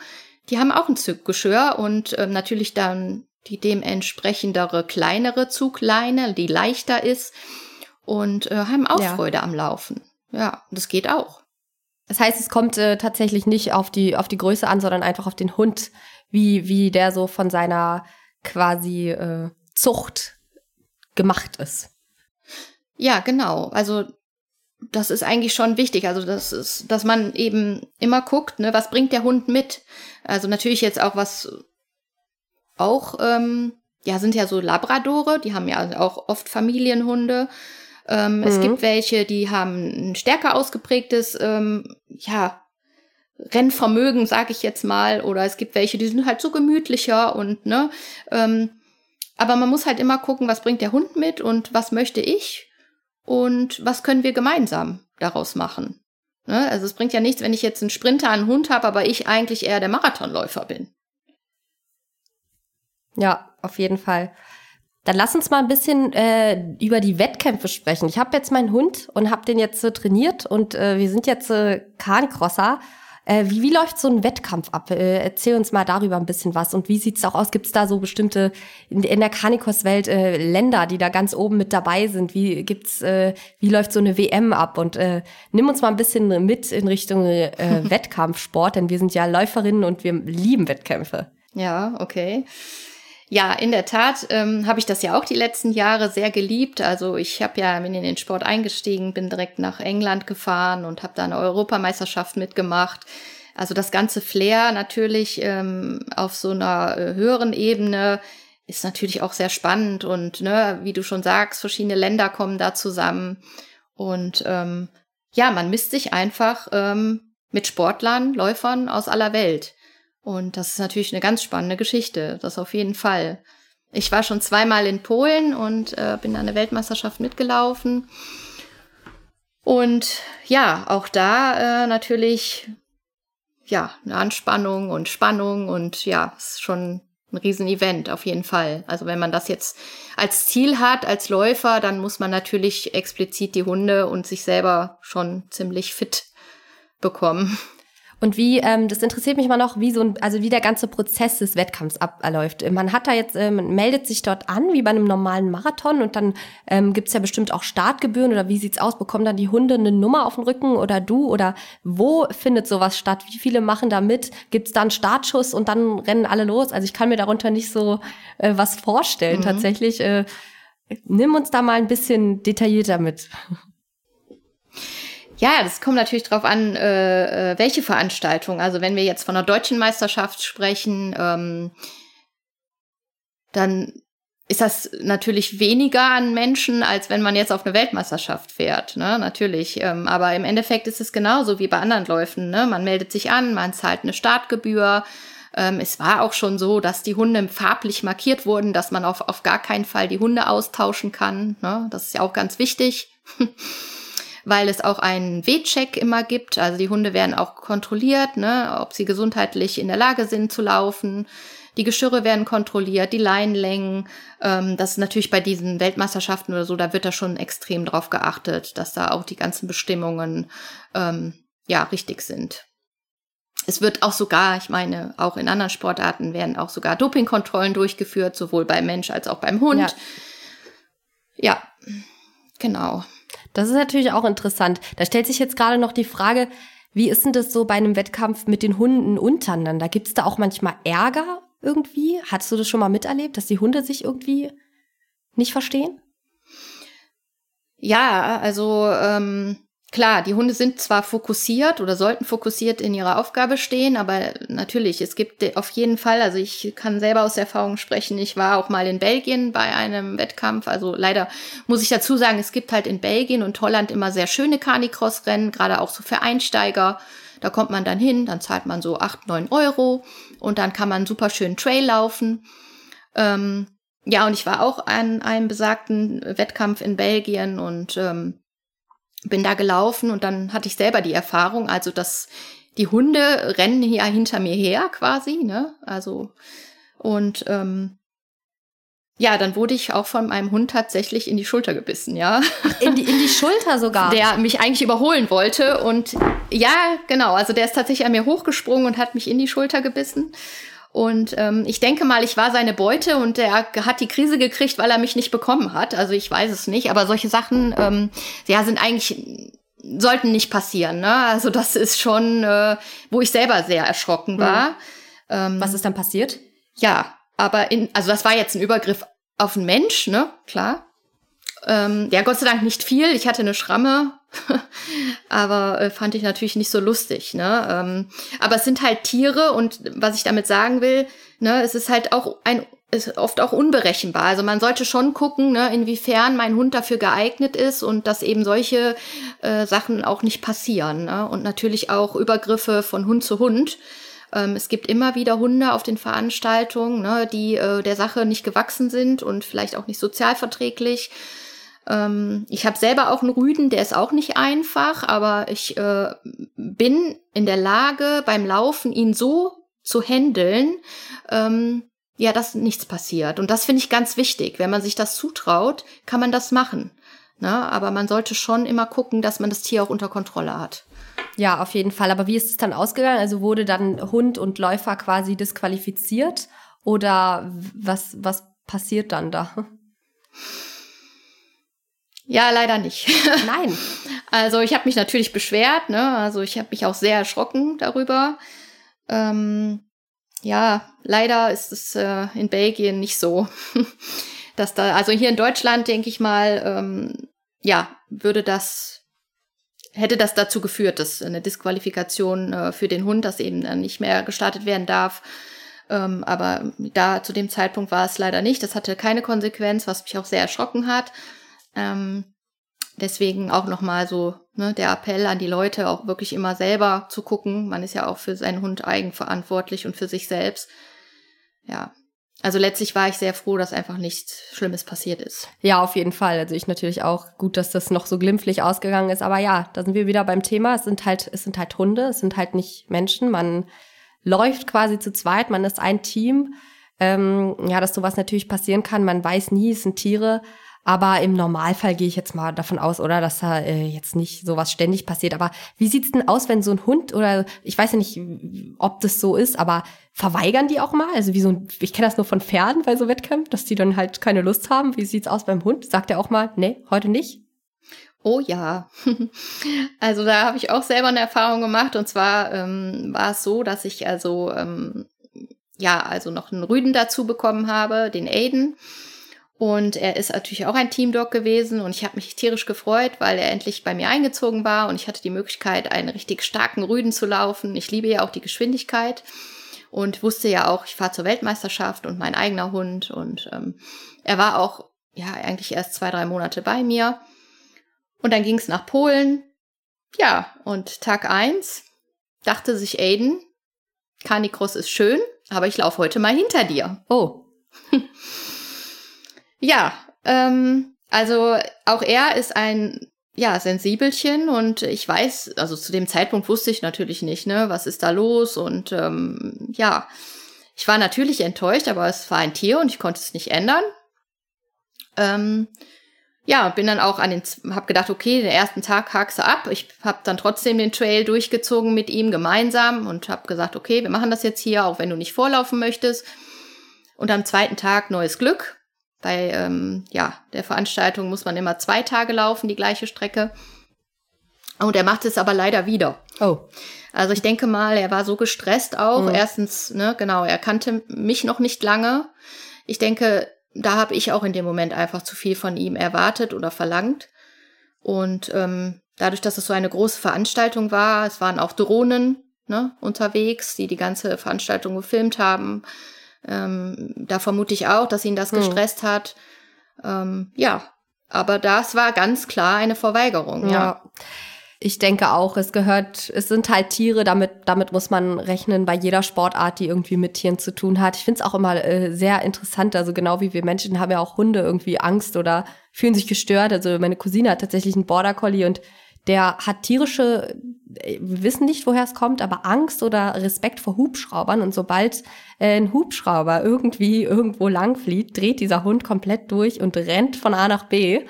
S1: die haben auch ein Zuggeschirr und äh, natürlich dann die dementsprechendere kleinere Zugleine, die leichter ist und äh, haben auch ja. Freude am Laufen. Ja, das geht auch.
S2: Das heißt, es kommt äh, tatsächlich nicht auf die auf die Größe an, sondern einfach auf den Hund, wie wie der so von seiner quasi äh, Zucht gemacht ist.
S1: Ja, genau. Also das ist eigentlich schon wichtig. Also das ist, dass man eben immer guckt, ne, was bringt der Hund mit? Also natürlich jetzt auch was auch, ähm, ja, sind ja so Labradore, die haben ja auch oft Familienhunde. Ähm, mhm. Es gibt welche, die haben ein stärker ausgeprägtes, ähm, ja, Rennvermögen, sag ich jetzt mal, oder es gibt welche, die sind halt so gemütlicher und ne, ähm, aber man muss halt immer gucken, was bringt der Hund mit und was möchte ich und was können wir gemeinsam daraus machen. Ne? Also es bringt ja nichts, wenn ich jetzt einen Sprinter, einen Hund habe, aber ich eigentlich eher der Marathonläufer bin.
S2: Ja, auf jeden Fall. Dann lass uns mal ein bisschen äh, über die Wettkämpfe sprechen. Ich habe jetzt meinen Hund und habe den jetzt äh, trainiert und äh, wir sind jetzt äh, Carnicrosser äh, wie, wie läuft so ein Wettkampf ab? Äh, erzähl uns mal darüber ein bisschen was. Und wie sieht's auch aus? Gibt's da so bestimmte in, in der Carnicross-Welt äh, Länder, die da ganz oben mit dabei sind? Wie gibt's, äh, wie läuft so eine WM ab? Und äh, nimm uns mal ein bisschen mit in Richtung äh, *laughs* Wettkampfsport, denn wir sind ja Läuferinnen und wir lieben Wettkämpfe.
S1: Ja, okay. Ja, in der Tat ähm, habe ich das ja auch die letzten Jahre sehr geliebt. Also ich habe ja bin in den Sport eingestiegen, bin direkt nach England gefahren und habe da eine Europameisterschaft mitgemacht. Also das ganze Flair natürlich ähm, auf so einer äh, höheren Ebene ist natürlich auch sehr spannend und ne, wie du schon sagst, verschiedene Länder kommen da zusammen und ähm, ja, man misst sich einfach ähm, mit Sportlern, Läufern aus aller Welt. Und das ist natürlich eine ganz spannende Geschichte, das auf jeden Fall. Ich war schon zweimal in Polen und äh, bin an der Weltmeisterschaft mitgelaufen. Und ja, auch da äh, natürlich ja eine Anspannung und Spannung und ja, ist schon ein Riesenevent auf jeden Fall. Also wenn man das jetzt als Ziel hat, als Läufer, dann muss man natürlich explizit die Hunde und sich selber schon ziemlich fit bekommen.
S2: Und wie, ähm, das interessiert mich mal noch, wie so ein, also wie der ganze Prozess des Wettkampfs abläuft. Man hat da jetzt, äh, man meldet sich dort an, wie bei einem normalen Marathon und dann ähm, gibt ja bestimmt auch Startgebühren oder wie sieht's aus? Bekommen dann die Hunde eine Nummer auf den Rücken oder du? Oder wo findet sowas statt? Wie viele machen da mit? Gibt's da einen Startschuss und dann rennen alle los? Also ich kann mir darunter nicht so äh, was vorstellen mhm. tatsächlich. Äh, nimm uns da mal ein bisschen detaillierter mit.
S1: Ja, das kommt natürlich drauf an, äh, äh, welche Veranstaltung. Also wenn wir jetzt von einer deutschen Meisterschaft sprechen, ähm, dann ist das natürlich weniger an Menschen, als wenn man jetzt auf eine Weltmeisterschaft fährt, ne? Natürlich. Ähm, aber im Endeffekt ist es genauso wie bei anderen Läufen. Ne? Man meldet sich an, man zahlt eine Startgebühr. Ähm, es war auch schon so, dass die Hunde farblich markiert wurden, dass man auf, auf gar keinen Fall die Hunde austauschen kann. Ne? Das ist ja auch ganz wichtig. *laughs* weil es auch einen W-Check immer gibt. Also die Hunde werden auch kontrolliert, ne, ob sie gesundheitlich in der Lage sind zu laufen. Die Geschirre werden kontrolliert, die Leinenlängen. Ähm, das ist natürlich bei diesen Weltmeisterschaften oder so, da wird da schon extrem drauf geachtet, dass da auch die ganzen Bestimmungen ähm, ja richtig sind. Es wird auch sogar, ich meine, auch in anderen Sportarten werden auch sogar Dopingkontrollen durchgeführt, sowohl beim Mensch als auch beim Hund. Ja, ja genau.
S2: Das ist natürlich auch interessant. Da stellt sich jetzt gerade noch die Frage, wie ist denn das so bei einem Wettkampf mit den Hunden untereinander? Gibt es da auch manchmal Ärger irgendwie? Hattest du das schon mal miterlebt, dass die Hunde sich irgendwie nicht verstehen?
S1: Ja, also ähm, Klar, die Hunde sind zwar fokussiert oder sollten fokussiert in ihrer Aufgabe stehen, aber natürlich, es gibt auf jeden Fall, also ich kann selber aus Erfahrung sprechen, ich war auch mal in Belgien bei einem Wettkampf, also leider muss ich dazu sagen, es gibt halt in Belgien und Holland immer sehr schöne Carnicross-Rennen, gerade auch so für Einsteiger. Da kommt man dann hin, dann zahlt man so acht, neun Euro und dann kann man super schön Trail laufen. Ähm, ja, und ich war auch an einem besagten Wettkampf in Belgien und ähm, bin da gelaufen und dann hatte ich selber die Erfahrung, also dass die Hunde rennen hier hinter mir her quasi, ne? Also und ähm, ja, dann wurde ich auch von meinem Hund tatsächlich in die Schulter gebissen, ja. *laughs*
S2: In die, in die Schulter sogar.
S1: Der mich eigentlich überholen wollte. Und ja, genau, also der ist tatsächlich an mir hochgesprungen und hat mich in die Schulter gebissen. Und ähm, ich denke mal, ich war seine Beute und er hat die Krise gekriegt, weil er mich nicht bekommen hat. Also ich weiß es nicht, aber solche Sachen, ähm, ja, sind eigentlich sollten nicht passieren. Ne? Also das ist schon, äh, wo ich selber sehr erschrocken hm. war. Mhm.
S2: Ähm, Was ist dann passiert?
S1: Ja, aber in, also das war jetzt ein Übergriff auf einen Mensch, ne? Klar. Ähm, ja, Gott sei Dank nicht viel. Ich hatte eine Schramme, *laughs* aber äh, fand ich natürlich nicht so lustig. Ne? Ähm, aber es sind halt Tiere und was ich damit sagen will, ne, es ist halt auch ein ist oft auch unberechenbar. Also man sollte schon gucken, ne, inwiefern mein Hund dafür geeignet ist und dass eben solche äh, Sachen auch nicht passieren. Ne? Und natürlich auch Übergriffe von Hund zu Hund. Ähm, es gibt immer wieder Hunde auf den Veranstaltungen, ne, die äh, der Sache nicht gewachsen sind und vielleicht auch nicht sozialverträglich. Ähm, ich habe selber auch einen Rüden, der ist auch nicht einfach, aber ich äh, bin in der Lage, beim Laufen ihn so zu handeln, ähm, ja, dass nichts passiert. Und das finde ich ganz wichtig. Wenn man sich das zutraut, kann man das machen. Ne? Aber man sollte schon immer gucken, dass man das Tier auch unter Kontrolle hat.
S2: Ja, auf jeden Fall. Aber wie ist es dann ausgegangen? Also wurde dann Hund und Läufer quasi disqualifiziert? Oder was, was passiert dann da?
S1: Ja, leider nicht. *laughs*
S2: Nein.
S1: also ich habe mich natürlich beschwert, ne? Also ich habe mich auch sehr erschrocken darüber. Ähm, ja, leider ist es äh, in Belgien nicht so. *laughs* dass da, also hier in Deutschland, denke ich mal, ähm, ja, würde das, hätte das dazu geführt, dass eine Disqualifikation äh, für den Hund, dass eben dann nicht mehr gestartet werden darf. Ähm, aber da zu dem Zeitpunkt war es leider nicht. Das hatte keine Konsequenz, was mich auch sehr erschrocken hat. Ähm, deswegen auch nochmal so ne, der Appell an die Leute, auch wirklich immer selber zu gucken. Man ist ja auch für seinen Hund eigenverantwortlich und für sich selbst. Ja. Also letztlich war ich sehr froh, dass einfach nichts Schlimmes passiert ist.
S2: Ja, auf jeden Fall. Also ich natürlich auch gut, dass das noch so glimpflich ausgegangen ist. Aber ja, da sind wir wieder beim Thema. Es sind halt, es sind halt Hunde, es sind halt nicht Menschen. Man läuft quasi zu zweit, man ist ein Team. Ähm, ja, dass sowas natürlich passieren kann. Man weiß nie, es sind Tiere. Aber im Normalfall gehe ich jetzt mal davon aus, oder, dass da äh, jetzt nicht sowas ständig passiert. Aber wie sieht's denn aus, wenn so ein Hund oder ich weiß ja nicht, ob das so ist, aber verweigern die auch mal? Also wie so ein, ich kenne das nur von Pferden bei so Wettkämpfen, dass die dann halt keine Lust haben. Wie sieht's aus beim Hund? Sagt er auch mal, nee, heute nicht?
S1: Oh ja, *laughs* also da habe ich auch selber eine Erfahrung gemacht und zwar ähm, war es so, dass ich also ähm, ja also noch einen Rüden dazu bekommen habe, den Aiden und er ist natürlich auch ein Teamdog gewesen und ich habe mich tierisch gefreut, weil er endlich bei mir eingezogen war und ich hatte die Möglichkeit, einen richtig starken Rüden zu laufen. Ich liebe ja auch die Geschwindigkeit und wusste ja auch, ich fahre zur Weltmeisterschaft und mein eigener Hund und ähm, er war auch ja eigentlich erst zwei, drei Monate bei mir. Und dann ging es nach Polen. Ja, und Tag eins dachte sich Aiden, Canicross ist schön, aber ich laufe heute mal hinter dir.
S2: Oh. *laughs*
S1: Ja, ähm, also auch er ist ein ja, Sensibelchen und ich weiß, also zu dem Zeitpunkt wusste ich natürlich nicht, ne, was ist da los und ähm, ja, ich war natürlich enttäuscht, aber es war ein Tier und ich konnte es nicht ändern. Ähm, ja, bin dann auch an den, hab gedacht, okay, den ersten Tag hakst du ab. Ich hab dann trotzdem den Trail durchgezogen mit ihm gemeinsam und hab gesagt, okay, wir machen das jetzt hier, auch wenn du nicht vorlaufen möchtest. Und am zweiten Tag neues Glück. Bei ähm, ja, der Veranstaltung muss man immer zwei Tage laufen, die gleiche Strecke. Und er macht es aber leider wieder.
S2: Oh.
S1: Also ich denke mal, er war so gestresst auch. Mhm. Erstens, ne, genau, er kannte mich noch nicht lange. Ich denke, da habe ich auch in dem Moment einfach zu viel von ihm erwartet oder verlangt. Und ähm, dadurch, dass es so eine große Veranstaltung war, es waren auch Drohnen ne, unterwegs, die die ganze Veranstaltung gefilmt haben. Ähm, da vermute ich auch, dass ihn das hm. gestresst hat. Ähm, ja, aber das war ganz klar eine Verweigerung. Ja. ja.
S2: Ich denke auch, es gehört, es sind halt Tiere, damit, damit muss man rechnen bei jeder Sportart, die irgendwie mit Tieren zu tun hat. Ich finde es auch immer äh, sehr interessant, also genau wie wir Menschen haben ja auch Hunde irgendwie Angst oder fühlen sich gestört. Also meine Cousine hat tatsächlich einen Border Collie und der hat tierische, wir wissen nicht, woher es kommt, aber Angst oder Respekt vor Hubschraubern. Und sobald äh, ein Hubschrauber irgendwie irgendwo langfliegt, dreht dieser Hund komplett durch und rennt von A nach B.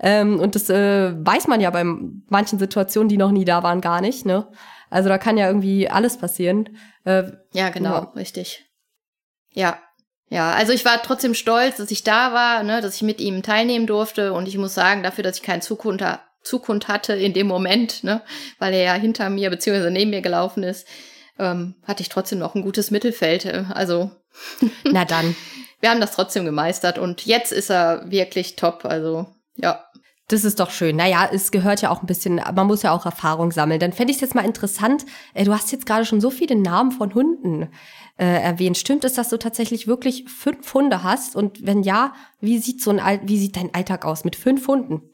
S2: Ähm, und das äh, weiß man ja bei manchen Situationen, die noch nie da waren, gar nicht. Ne? Also da kann ja irgendwie alles passieren.
S1: Äh, ja, genau, ja. richtig. Ja, ja, also ich war trotzdem stolz, dass ich da war, ne, dass ich mit ihm teilnehmen durfte. Und ich muss sagen, dafür, dass ich keinen Zukunft, Zukunft hatte in dem Moment, ne, weil er ja hinter mir beziehungsweise neben mir gelaufen ist, ähm, hatte ich trotzdem noch ein gutes Mittelfeld. Äh, also *laughs*
S2: na dann.
S1: Wir haben das trotzdem gemeistert und jetzt ist er wirklich top. Also ja.
S2: Das ist doch schön. Naja, es gehört ja auch ein bisschen, man muss ja auch Erfahrung sammeln. Dann fände ich es jetzt mal interessant. Äh, du hast jetzt gerade schon so viele Namen von Hunden äh, erwähnt. Stimmt es, dass du tatsächlich wirklich fünf Hunde hast? Und wenn ja, wie sieht so ein wie sieht dein Alltag aus mit fünf Hunden?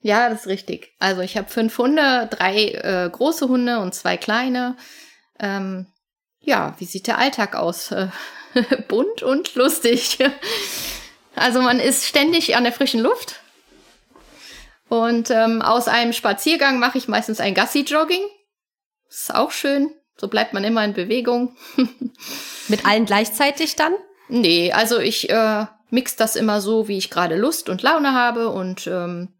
S1: Ja, das ist richtig. Also ich habe fünf Hunde, drei äh, große Hunde und zwei kleine. Ähm, ja, wie sieht der Alltag aus? *laughs* Bunt und lustig. *laughs* also man ist ständig an der frischen Luft. Und ähm, aus einem Spaziergang mache ich meistens ein Gassi-Jogging. Ist auch schön. So bleibt man immer in Bewegung. *laughs*
S2: Mit allen gleichzeitig dann?
S1: Nee, also ich äh, mix das immer so, wie ich gerade Lust und Laune habe und ähm,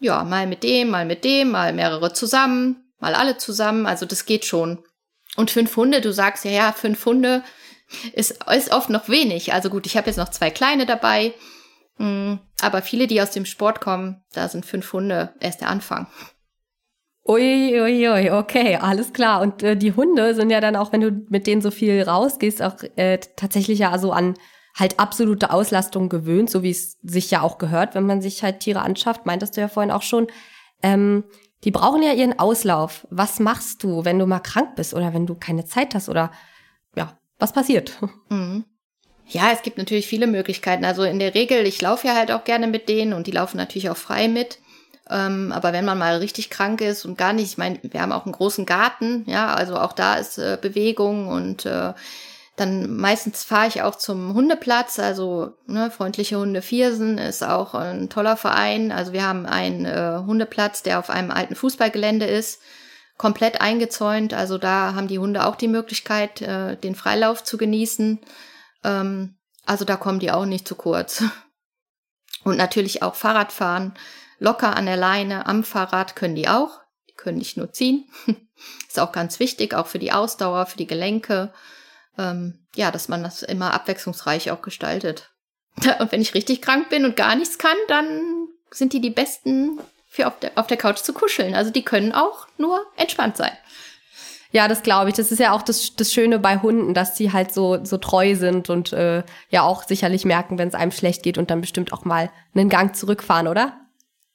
S1: ja, mal mit dem, mal mit dem, mal mehrere zusammen, mal alle zusammen. Also das geht schon. Und fünf Hunde, du sagst ja, ja, fünf Hunde ist, ist oft noch wenig. Also gut, ich habe jetzt noch zwei kleine dabei. Mm, aber viele, die aus dem Sport kommen, da sind fünf Hunde erst der Anfang.
S2: Ui, ui, ui, okay, alles klar. Und äh, die Hunde sind ja dann auch, wenn du mit denen so viel rausgehst, auch äh, tatsächlich ja so an halt absolute Auslastung gewöhnt, so wie es sich ja auch gehört, wenn man sich halt Tiere anschafft, meintest du ja vorhin auch schon. Ähm, die brauchen ja ihren Auslauf. Was machst du, wenn du mal krank bist oder wenn du keine Zeit hast oder ja, was passiert? *laughs*
S1: Mhm. Ja, es gibt natürlich viele Möglichkeiten. Also in der Regel, ich laufe ja halt auch gerne mit denen und die laufen natürlich auch frei mit. Ähm, aber wenn man mal richtig krank ist und gar nicht, ich meine, wir haben auch einen großen Garten, ja, also auch da ist äh, Bewegung und äh, dann meistens fahre ich auch zum Hundeplatz, also ne, freundliche Hunde Viersen ist auch ein toller Verein. Also wir haben einen äh, Hundeplatz, der auf einem alten Fußballgelände ist, komplett eingezäunt. Also da haben die Hunde auch die Möglichkeit, äh, den Freilauf zu genießen. Ähm, also da kommen die auch nicht zu kurz. *laughs* Und natürlich auch Fahrradfahren, locker an der Leine, am Fahrrad können die auch. Die können nicht nur ziehen. *laughs* Ist auch ganz wichtig, auch für die Ausdauer, für die Gelenke. Ähm, ja, dass man das immer abwechslungsreich auch gestaltet. *laughs* Und wenn ich richtig krank bin und gar nichts kann, dann sind die die besten für auf der, auf der Couch zu kuscheln. Also die können auch nur entspannt sein.
S2: Ja, das glaube ich. Das ist ja auch das, das Schöne bei Hunden, dass sie halt so, so treu sind und äh, ja auch sicherlich merken, wenn es einem schlecht geht und dann bestimmt auch mal einen Gang zurückfahren, oder?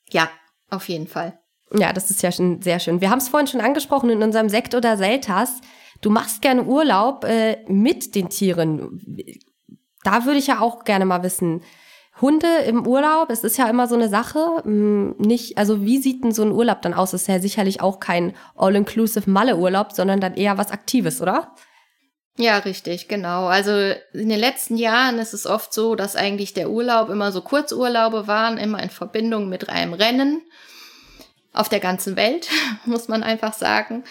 S1: Ja, auf jeden Fall.
S2: Ja, das ist ja schon sehr schön. Wir haben es vorhin schon angesprochen in unserem Sekt oder Seltas. Du machst gerne Urlaub äh, mit den Tieren. Da würde ich ja auch gerne mal wissen, Hunde im Urlaub, es ist ja immer so eine Sache, hm, nicht, also wie sieht denn so ein Urlaub dann aus? Das ist ja sicherlich auch kein all-inclusive Malle-Urlaub, sondern dann eher was Aktives, oder?
S1: Ja, richtig, genau. Also in den letzten Jahren ist es oft so, dass eigentlich der Urlaub immer so Kurzurlaube waren, immer in Verbindung mit einem Rennen auf der ganzen Welt, *laughs* muss man einfach sagen.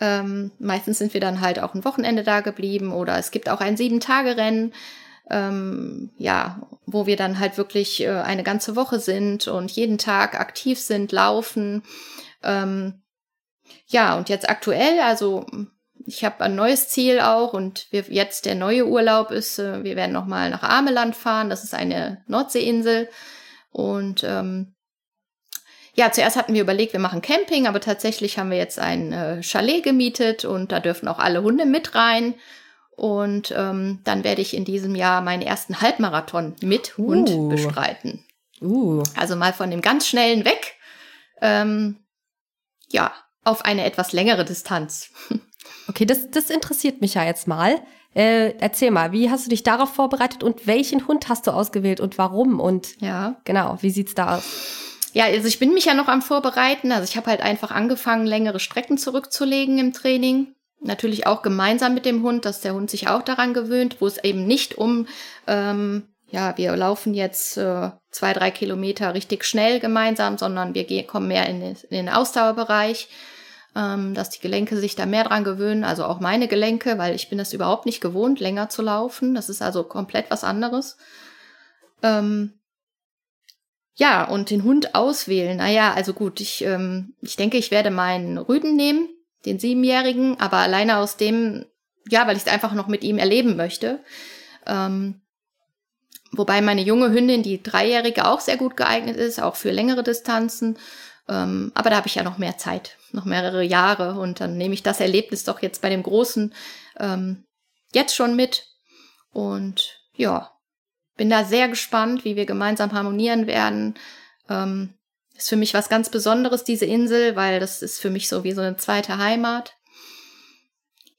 S1: Ähm, meistens sind wir dann halt auch ein Wochenende da geblieben oder es gibt auch ein Sieben-Tage-Rennen ähm, ja, wo wir dann halt wirklich äh, eine ganze Woche sind und jeden Tag aktiv sind, laufen. Ähm, ja, und jetzt aktuell, also ich habe ein neues Ziel auch und wir, jetzt der neue Urlaub ist, äh, wir werden nochmal nach Ameland fahren, das ist eine Nordseeinsel und ähm, ja, zuerst hatten wir überlegt, wir machen Camping, aber tatsächlich haben wir jetzt ein äh, Chalet gemietet und da dürfen auch alle Hunde mit rein. Und ähm, dann werde ich in diesem Jahr meinen ersten Halbmarathon mit Hund uh. bestreiten. Uh. Also mal von dem ganz schnellen weg, ähm, ja, auf eine etwas längere Distanz. *laughs*
S2: Okay, das, das interessiert mich ja jetzt mal. Äh, erzähl mal, wie hast du dich darauf vorbereitet und welchen Hund hast du ausgewählt und warum? Und ja, genau, wie sieht's da aus?
S1: Ja, also ich bin mich ja noch am Vorbereiten. Also ich habe halt einfach angefangen, längere Strecken zurückzulegen im Training natürlich auch gemeinsam mit dem Hund, dass der Hund sich auch daran gewöhnt, wo es eben nicht um, ähm, ja, wir laufen jetzt äh, zwei, drei Kilometer richtig schnell gemeinsam, sondern wir gehen, kommen mehr in den, in den Ausdauerbereich, ähm, dass die Gelenke sich da mehr dran gewöhnen, also auch meine Gelenke, weil ich bin das überhaupt nicht gewohnt, länger zu laufen. Das ist also komplett was anderes. Ähm, ja, und den Hund auswählen. Naja, also gut, ich, ähm, ich denke, ich werde meinen Rüden nehmen den Siebenjährigen, aber alleine aus dem, ja, weil ich es einfach noch mit ihm erleben möchte. Ähm, wobei meine junge Hündin, die Dreijährige, auch sehr gut geeignet ist, auch für längere Distanzen. Ähm, aber da habe ich ja noch mehr Zeit, noch mehrere Jahre und dann nehme ich das Erlebnis doch jetzt bei dem Großen ähm, jetzt schon mit. Und ja, bin da sehr gespannt, wie wir gemeinsam harmonieren werden. Ähm, ist für mich was ganz Besonderes, diese Insel, weil das ist für mich so wie so eine zweite Heimat.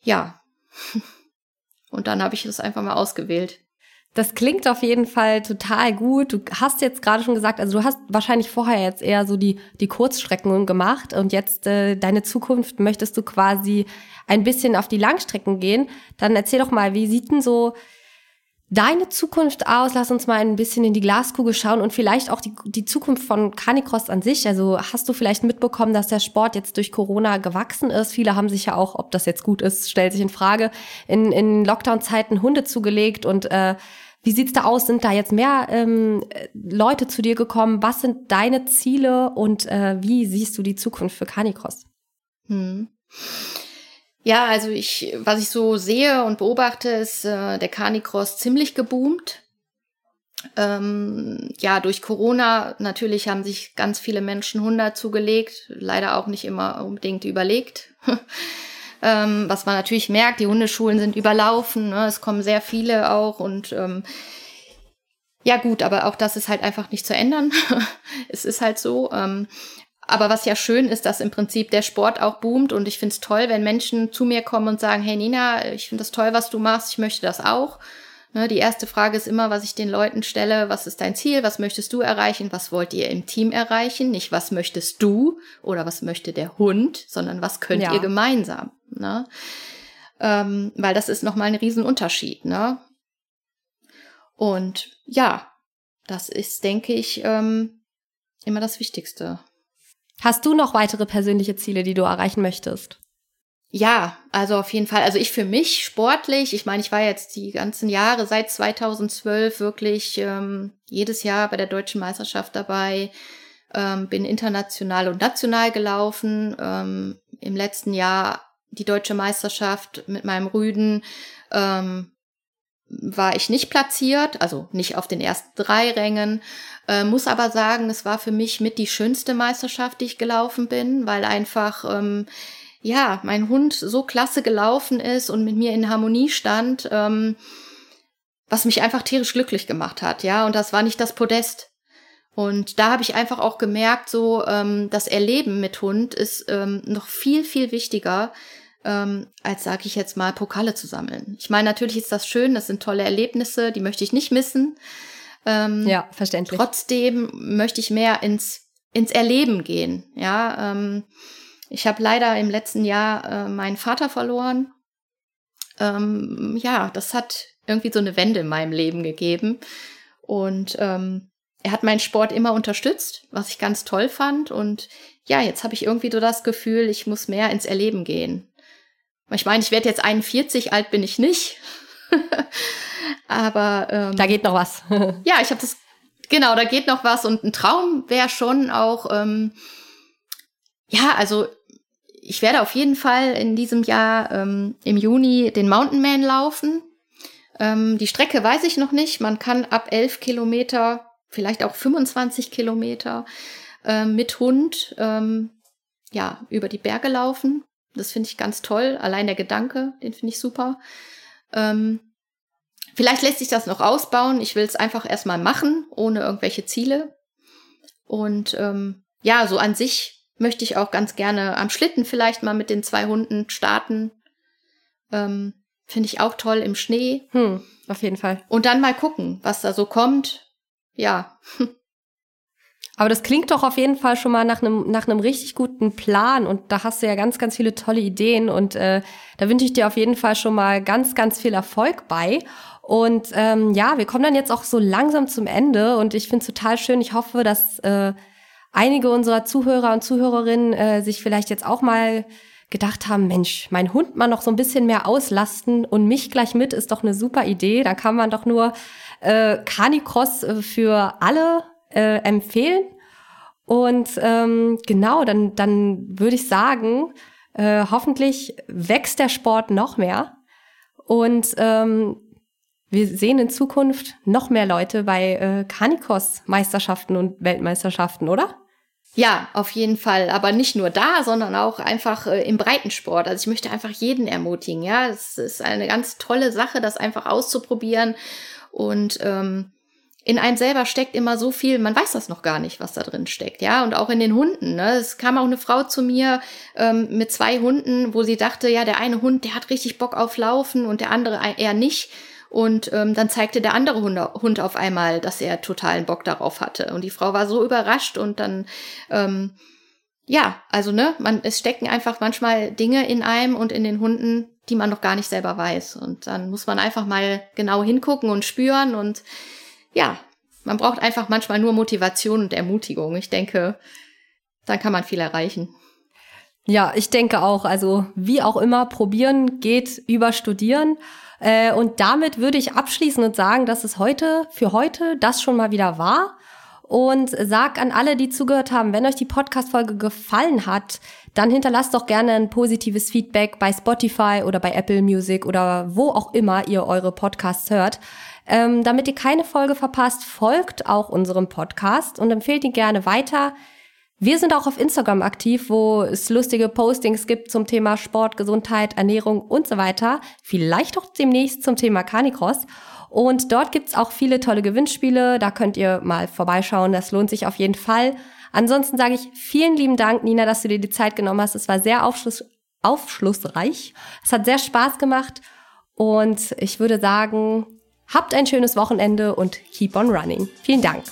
S1: Ja. *laughs* Und dann habe ich das einfach mal ausgewählt.
S2: Das klingt auf jeden Fall total gut. Du hast jetzt gerade schon gesagt, also du hast wahrscheinlich vorher jetzt eher so die, die Kurzstrecken gemacht und jetzt äh, deine Zukunft möchtest du quasi ein bisschen auf die Langstrecken gehen. Dann erzähl doch mal, wie sieht denn so deine Zukunft aus? Lass uns mal ein bisschen in die Glaskugel schauen und vielleicht auch die, die Zukunft von Canicross an sich. Also hast du vielleicht mitbekommen, dass der Sport jetzt durch Corona gewachsen ist? Viele haben sich ja auch, ob das jetzt gut ist, stellt sich in Frage, in, in Lockdown-Zeiten Hunde zugelegt und äh, wie sieht's da aus? Sind da jetzt mehr ähm, Leute zu dir gekommen? Was sind deine Ziele und äh, wie siehst du die Zukunft für Canicross? Hm.
S1: Ja, also ich, was ich so sehe und beobachte, ist äh, der Canicross ziemlich geboomt. Ähm, ja, durch Corona natürlich haben sich ganz viele Menschen Hunde zugelegt, leider auch nicht immer unbedingt überlegt. *laughs* ähm, was man natürlich merkt, die Hundeschulen sind überlaufen, ne? es kommen sehr viele auch und ähm, ja gut, aber auch das ist halt einfach nicht zu ändern. *laughs* es ist halt so. Ähm, aber was ja schön ist, dass im Prinzip der Sport auch boomt und ich finde es toll, wenn Menschen zu mir kommen und sagen, hey Nina, ich finde das toll, was du machst, ich möchte das auch. Ne, die erste Frage ist immer, was ich den Leuten stelle, was ist dein Ziel, was möchtest du erreichen, was wollt ihr im Team erreichen, nicht was möchtest du oder was möchte der Hund, sondern was könnt ja. ihr gemeinsam. Ne? Ähm, weil das ist nochmal ein Riesenunterschied. Ne? Und ja, das ist, denke ich, ähm, immer das Wichtigste.
S2: Hast du noch weitere persönliche Ziele, die du erreichen möchtest?
S1: ja, also auf jeden Fall. Also ich für mich sportlich, ich meine, ich war jetzt die ganzen Jahre seit 2012 wirklich ähm, jedes Jahr bei der deutschen Meisterschaft dabei, ähm, bin international und national gelaufen. Ähm, Im letzten Jahr die deutsche Meisterschaft mit meinem Rüden ähm, war ich nicht platziert, also nicht auf den ersten drei Rängen. Äh, muss aber sagen, es war für mich mit die schönste Meisterschaft, die ich gelaufen bin, weil einfach ähm, ja, mein Hund so klasse gelaufen ist und mit mir in Harmonie stand, ähm, was mich einfach tierisch glücklich gemacht hat, ja. Und das war nicht das Podest. Und da habe ich einfach auch gemerkt, so ähm, das Erleben mit Hund ist ähm, noch viel, viel wichtiger, ähm, als sage ich jetzt mal, Pokale zu sammeln. Ich meine, natürlich ist das schön, das sind tolle Erlebnisse, die möchte ich nicht missen.
S2: Ähm, ja, verständlich.
S1: Trotzdem möchte ich mehr ins, ins Erleben gehen, ja. Ähm, ich habe leider im letzten Jahr äh, meinen Vater verloren. Ähm, ja, das hat irgendwie so eine Wende in meinem Leben gegeben. Und ähm, er hat meinen Sport immer unterstützt, was ich ganz toll fand. Und ja, jetzt habe ich irgendwie so das Gefühl, ich muss mehr ins Erleben gehen. Ich meine, ich werde jetzt 41, alt bin ich nicht. *laughs* Aber ähm,
S2: da geht noch was. *laughs*
S1: ja, ich habe das genau, da geht noch was. Und ein Traum wäre schon auch, ähm, ja, also ich werde auf jeden Fall in diesem Jahr ähm, im Juni den Mountain Man laufen. Ähm, die Strecke weiß ich noch nicht. Man kann ab 11 Kilometer, vielleicht auch 25 Kilometer äh, mit Hund ähm, ja über die Berge laufen. Das finde ich ganz toll. Allein der Gedanke, den finde ich super. Ähm, vielleicht lässt sich das noch ausbauen. Ich will es einfach erstmal machen, ohne irgendwelche Ziele. Und ähm, ja, so an sich möchte ich auch ganz gerne am Schlitten vielleicht mal mit den zwei Hunden starten. Ähm, Finde ich auch toll im Schnee.
S2: Hm, auf jeden Fall.
S1: Und dann mal gucken, was da so kommt. Ja. *laughs*
S2: Aber das klingt doch auf jeden Fall schon mal nach einem nach einem richtig guten Plan und da hast du ja ganz ganz viele tolle Ideen und äh, da wünsche ich dir auf jeden Fall schon mal ganz ganz viel Erfolg bei. Und ähm, ja, wir kommen dann jetzt auch so langsam zum Ende und ich finde es total schön. Ich hoffe, dass äh, einige unserer Zuhörer und Zuhörerinnen äh, sich vielleicht jetzt auch mal gedacht haben, Mensch, mein Hund mal noch so ein bisschen mehr auslasten und mich gleich mit ist doch eine super Idee. Da kann man doch nur äh, Canicross äh, für alle äh, empfehlen. Und ähm, genau, dann, dann würde ich sagen, äh, hoffentlich wächst der Sport noch mehr. Und ähm, wir sehen in Zukunft noch mehr Leute bei äh, Canicross-Meisterschaften und Weltmeisterschaften, oder?
S1: Ja, auf jeden Fall. Aber nicht nur da, sondern auch einfach äh, im Breitensport. Also ich möchte einfach jeden ermutigen. Ja, es ist eine ganz tolle Sache, das einfach auszuprobieren. Und ähm, in einem selber steckt immer so viel, man weiß das noch gar nicht, was da drin steckt, ja, und auch in den Hunden. Ne? Es kam auch eine Frau zu mir ähm, mit zwei Hunden, wo sie dachte, ja, der eine Hund, der hat richtig Bock auf Laufen und der andere eher nicht. Und ähm, dann zeigte der andere Hund, auf einmal, dass er totalen Bock darauf hatte. Und die Frau war so überrascht und dann, ähm, ja, also ne, man, es stecken einfach manchmal Dinge in einem und in den Hunden, die man noch gar nicht selber weiß. Und dann muss man einfach mal genau hingucken und spüren und ja, man braucht einfach manchmal nur Motivation und Ermutigung. Ich denke, dann kann man viel erreichen.
S2: Ja, ich denke auch. Also wie auch immer, probieren geht über studieren. Äh, und damit würde ich abschließen und sagen, dass es heute, für heute, das schon mal wieder war. Und sag an alle, die zugehört haben, wenn euch die Podcast-Folge gefallen hat, dann hinterlasst doch gerne ein positives Feedback bei Spotify oder bei Apple Music oder wo auch immer ihr eure Podcasts hört. Ähm, damit ihr keine Folge verpasst, folgt auch unserem Podcast und empfehlt ihn gerne weiter. Wir sind auch auf Instagram aktiv, wo es lustige Postings gibt zum Thema Sport, Gesundheit, Ernährung und so weiter. Vielleicht auch demnächst zum Thema Canicross. Und dort gibt's auch viele tolle Gewinnspiele. Da könnt ihr mal vorbeischauen. Das lohnt sich auf jeden Fall. Ansonsten sage ich vielen lieben Dank, Nina, dass du dir die Zeit genommen hast. Es war sehr aufschluss aufschlussreich. Es hat sehr Spaß gemacht. Und ich würde sagen, habt ein schönes Wochenende und keep on running. Vielen Dank.